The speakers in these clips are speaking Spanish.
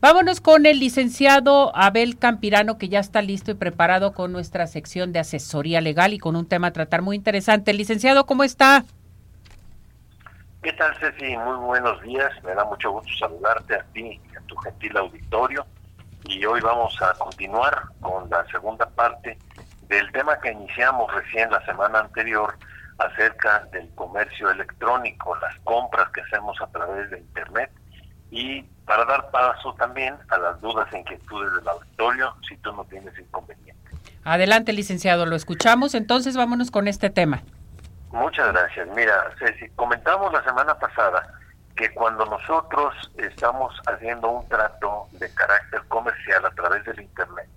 Vámonos con el licenciado Abel Campirano, que ya está listo y preparado con nuestra sección de asesoría legal y con un tema a tratar muy interesante. Licenciado, ¿cómo está? ¿Qué tal, Ceci? Muy buenos días. Me da mucho gusto saludarte a ti y a tu gentil auditorio. Y hoy vamos a continuar con la segunda parte del tema que iniciamos recién la semana anterior acerca del comercio electrónico, las compras que hacemos a través de Internet y para dar paso también a las dudas e inquietudes del auditorio, si tú no tienes inconveniente. Adelante, licenciado, lo escuchamos, entonces vámonos con este tema. Muchas gracias. Mira, Ceci, comentamos la semana pasada que cuando nosotros estamos haciendo un trato de carácter comercial a través del Internet,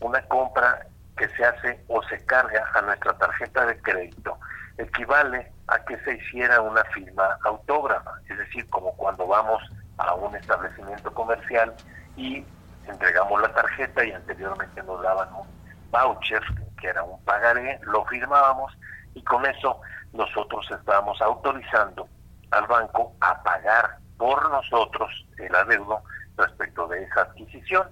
una compra que se hace o se carga a nuestra tarjeta de crédito, equivale a que se hiciera una firma autógrafa, es decir, como cuando vamos a un establecimiento comercial y entregamos la tarjeta y anteriormente nos daban un voucher, que era un pagaré, lo firmábamos y con eso nosotros estábamos autorizando al banco a pagar por nosotros el adeudo respecto de esa adquisición.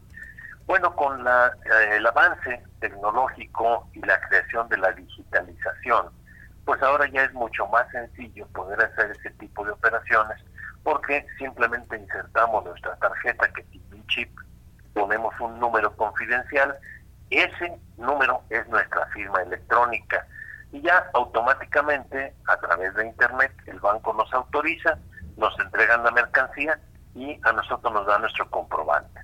Bueno, con la, eh, el avance tecnológico y la creación de la digitalización, pues ahora ya es mucho más sencillo poder hacer ese tipo de operaciones porque simplemente insertamos nuestra tarjeta que tiene un chip, ponemos un número confidencial, ese número es nuestra firma electrónica y ya automáticamente a través de internet el banco nos autoriza, nos entregan la mercancía y a nosotros nos da nuestro comprobante.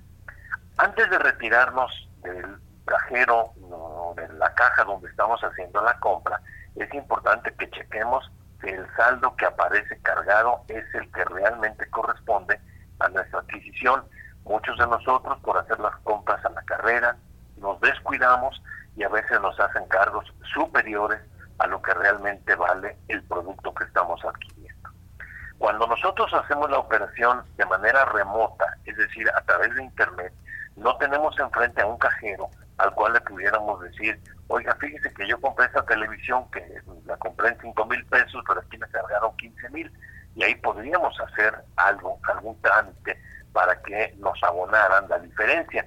Antes de retirarnos del cajero o de la caja donde estamos haciendo la compra, es importante que chequemos que el saldo que aparece cargado es el que realmente corresponde a nuestra adquisición. Muchos de nosotros, por hacer las compras a la carrera, nos descuidamos y a veces nos hacen cargos superiores a lo que realmente vale el producto que estamos adquiriendo. Cuando nosotros hacemos la operación de manera remota, es decir, a través de Internet, no tenemos enfrente a un cajero al cual le pudiéramos decir, oiga, fíjese que yo compré esta televisión que la compré en 5 mil pesos, pero aquí me cargaron 15 mil, y ahí podríamos hacer algo, algún trámite para que nos abonaran la diferencia.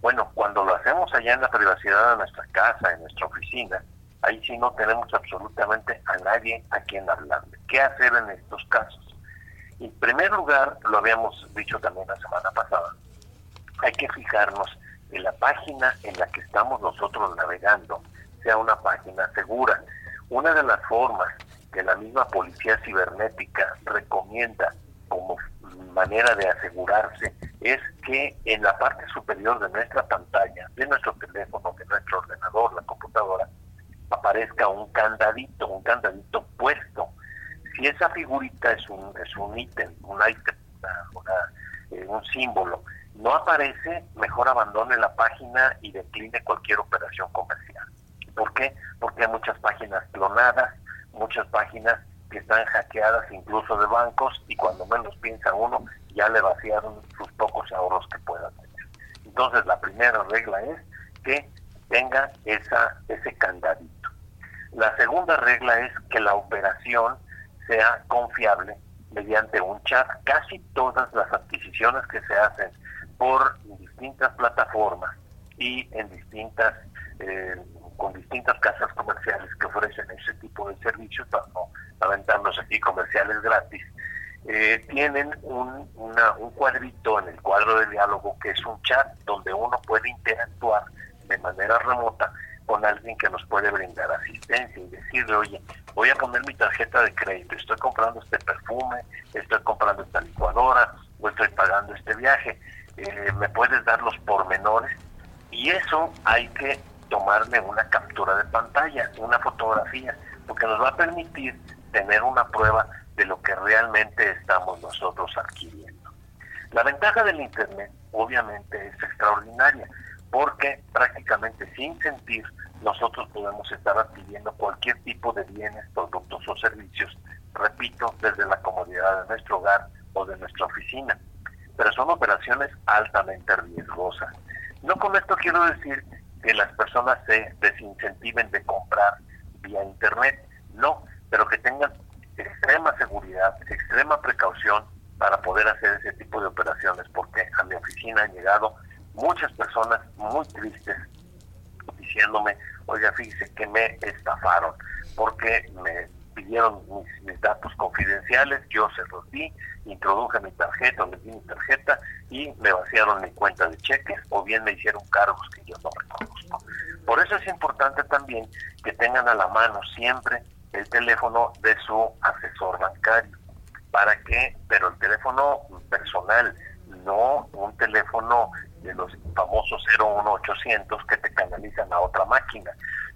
Bueno, cuando lo hacemos allá en la privacidad de nuestra casa, en nuestra oficina, ahí sí no tenemos absolutamente a nadie a quien hablarle. ¿Qué hacer en estos casos? En primer lugar, lo habíamos dicho también la semana pasada, hay que fijarnos que la página en la que estamos nosotros navegando sea una página segura. Una de las formas que la misma policía cibernética recomienda como manera de asegurarse es que en la parte superior de nuestra pantalla, de nuestro teléfono, de nuestro ordenador, la computadora, aparezca un candadito, un candadito puesto. Si esa figurita es un es un ítem, un ítem, eh, un símbolo no aparece, mejor abandone la página y decline cualquier operación comercial. ¿Por qué? Porque hay muchas páginas clonadas, muchas páginas que están hackeadas incluso de bancos y cuando menos piensa uno ya le vaciaron sus pocos ahorros que pueda tener. Entonces la primera regla es que tenga esa, ese candadito. La segunda regla es que la operación sea confiable mediante un chat. Casi todas las adquisiciones que se hacen por distintas plataformas y en distintas eh, con distintas casas comerciales que ofrecen ese tipo de servicios para no aventarnos aquí comerciales gratis eh, tienen un, un cuadrito en el cuadro de diálogo que es un chat donde uno puede interactuar de manera remota con alguien que nos puede brindar asistencia y decirle, oye, voy a poner mi tarjeta de crédito, estoy comprando este perfume, estoy comprando esta licuadora o estoy pagando este viaje eh, me puedes dar los pormenores y eso hay que tomarle una captura de pantalla, una fotografía, porque nos va a permitir tener una prueba de lo que realmente estamos nosotros adquiriendo. La ventaja del Internet obviamente es extraordinaria, porque prácticamente sin sentir nosotros podemos estar adquiriendo cualquier tipo de bienes, productos o servicios, repito, desde la comodidad de nuestro hogar o de nuestra oficina pero son operaciones altamente riesgosas. No con esto quiero decir que las personas se desincentiven de comprar vía Internet, no, pero que tengan extrema seguridad, extrema precaución para poder hacer ese tipo de operaciones, porque a mi oficina han llegado muchas personas muy tristes diciéndome, oiga, fíjese que me estafaron porque me pidieron mis, datos confidenciales, yo se los di, introduje mi tarjeta, les di mi tarjeta y me vaciaron mi cuenta de cheques o bien me hicieron cargos que yo no reconozco. Por eso es importante también que tengan a la mano siempre el teléfono de su asesor bancario. ¿Para qué? Pero el teléfono personal, no un teléfono de los famosos 01800 que te canalizan a otra máquina,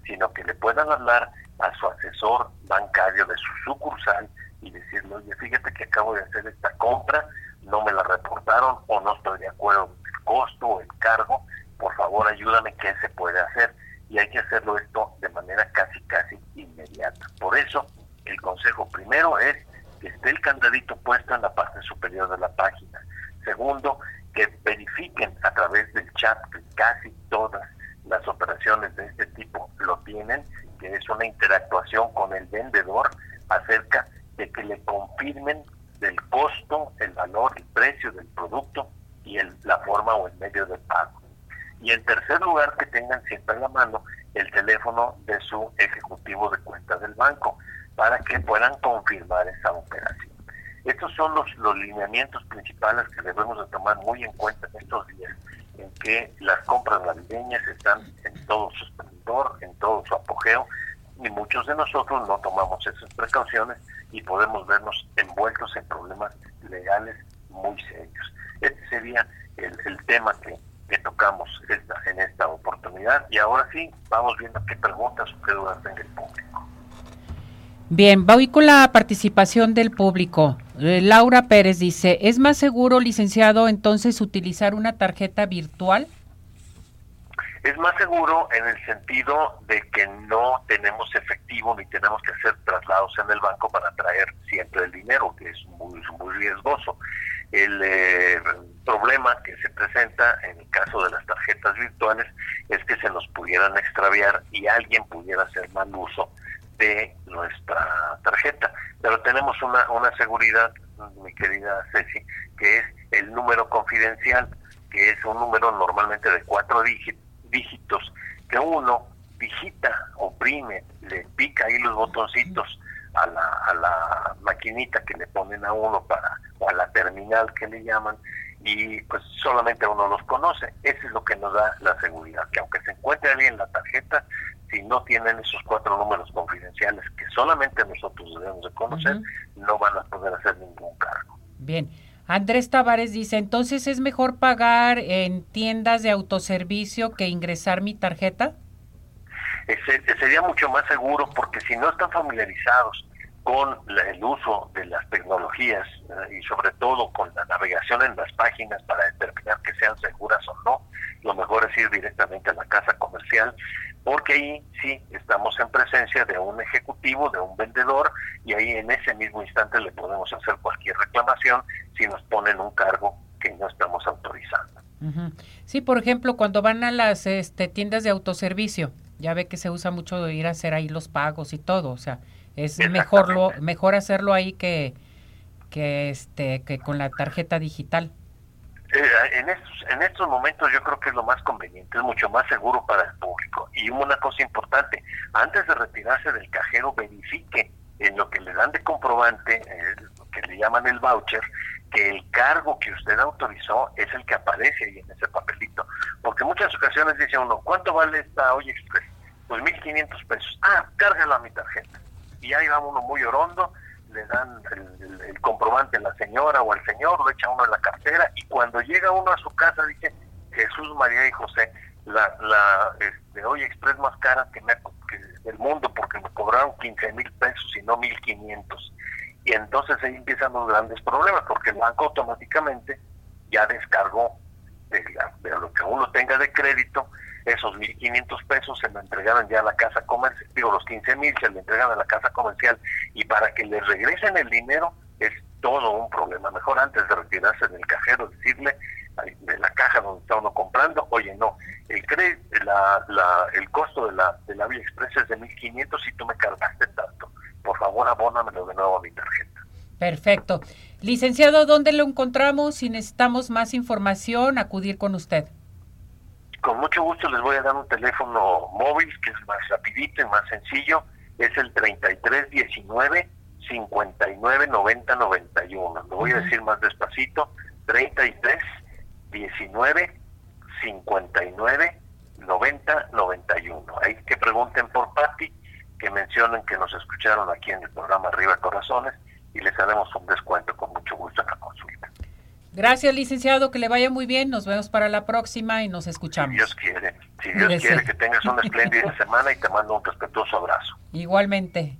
sino que le puedan hablar a su asesor bancario de su sucursal y decirle, oye, fíjate que acabo de hacer esta compra, no me la reportaron o no estoy de acuerdo con el costo o el cargo, por favor ayúdame, ¿qué se puede hacer? Y hay que hacerlo esto de manera casi, casi inmediata. Por eso, el consejo primero es que esté el candadito puesto en la parte superior de la página. Segundo, que verifiquen a través del chat que casi todas las operaciones de este tipo lo tienen, que es una interactuación con el vendedor acerca de que le confirmen del costo, el valor, el precio del producto y el, la forma o el medio de pago. Y en tercer lugar, que tengan siempre en la mano el teléfono de su ejecutivo de cuentas del banco para que puedan confirmar esa operación. Estos son los, los lineamientos principales que debemos de tomar muy en cuenta en estos días en que las compras navideñas están en todo su esplendor, en todo su apogeo, y muchos de nosotros no tomamos esas precauciones y podemos vernos envueltos en problemas legales muy serios. Este sería el, tema que, tocamos en esta oportunidad y ahora sí vamos viendo qué preguntas o qué dudas tenga el público. Bien, voy con la participación del público. Eh, Laura Pérez dice, ¿es más seguro, licenciado, entonces utilizar una tarjeta virtual? Es más seguro en el sentido de que no tenemos efectivo ni tenemos que hacer traslados en el banco para traer siempre el dinero, que es muy, muy riesgoso. El eh, problema que se presenta en el caso de las tarjetas virtuales es que se nos pudieran extraviar y alguien pudiera hacer mal uso de nuestra tarjeta. Pero tenemos una, una seguridad, mi querida Ceci, que es el número confidencial, que es un número normalmente de cuatro dígitos, que uno digita, oprime, le pica ahí los botoncitos a la, a la maquinita que le ponen a uno para, o a la terminal que le llaman, y pues solamente uno los conoce. Eso es lo que nos da la seguridad, que aunque se encuentre alguien la tarjeta, si no tienen esos cuatro números confidenciales que solamente nosotros debemos de conocer, no van a poder hacer ningún cargo. Bien. Andrés Tavares dice, entonces es mejor pagar en tiendas de autoservicio que ingresar mi tarjeta? sería mucho más seguro porque si no están familiarizados con el uso de las tecnologías y sobre todo con la navegación en las páginas para determinar que sean seguras o no, lo mejor es ir directamente a la casa comercial porque ahí sí estamos en presencia de un ejecutivo, de un vendedor, y ahí en ese mismo instante le podemos hacer cualquier reclamación si nos ponen un cargo que no estamos autorizando. Sí, por ejemplo, cuando van a las este, tiendas de autoservicio, ya ve que se usa mucho ir a hacer ahí los pagos y todo, o sea, es mejor lo, mejor hacerlo ahí que que este que con la tarjeta digital. Eh, en, estos, en estos momentos yo creo que es lo más conveniente, es mucho más seguro para el público. Y una cosa importante, antes de retirarse del cajero, verifique en lo que le dan de comprobante, eh, que le llaman el voucher, que el cargo que usted autorizó es el que aparece ahí en ese papelito. Porque muchas ocasiones dice uno, ¿cuánto vale esta Oye Express? Pues 1.500 pesos. Ah, cárgalo a mi tarjeta. Y ahí va uno muy orondo le dan el, comprobante a la señora o al señor, lo echa uno en la cartera y cuando llega uno a su casa dice Jesús, María y José, la, la este, hoy Express más cara que, me, del mundo porque me cobraron 15 mil pesos y no 1500. Y entonces ahí empiezan los grandes problemas porque el banco automáticamente ya descargó de, de lo que uno tenga de crédito esos 1.500 pesos se lo entregaban ya a la casa comercial, digo, los 15.000 se le entregan a la casa comercial y para que le regresen el dinero es todo un problema. Mejor antes de retirarse del cajero decirle de la caja donde está uno comprando, oye, no, el la, la, el costo de la, de la Vía Express es de 1.500 y tú me cargaste tanto. Por favor, abónamelo de nuevo a mi tarjeta. Perfecto. Licenciado, ¿dónde lo encontramos? Si necesitamos más información, acudir con usted. Con mucho gusto les voy a dar un teléfono móvil que es más rapidito y más sencillo. Es el 3319 59 90 91. Lo voy a decir más despacito. 33 19 59 90 91. Ahí que pregunten por Patti, que mencionen que nos escucharon aquí en el programa Arriba Corazones y les haremos un descuento con mucho gusto en la consulta. Gracias, licenciado, que le vaya muy bien. Nos vemos para la próxima y nos escuchamos. Si Dios quiere, si Dios quiere que tengas una espléndida semana y te mando un respetuoso abrazo. Igualmente.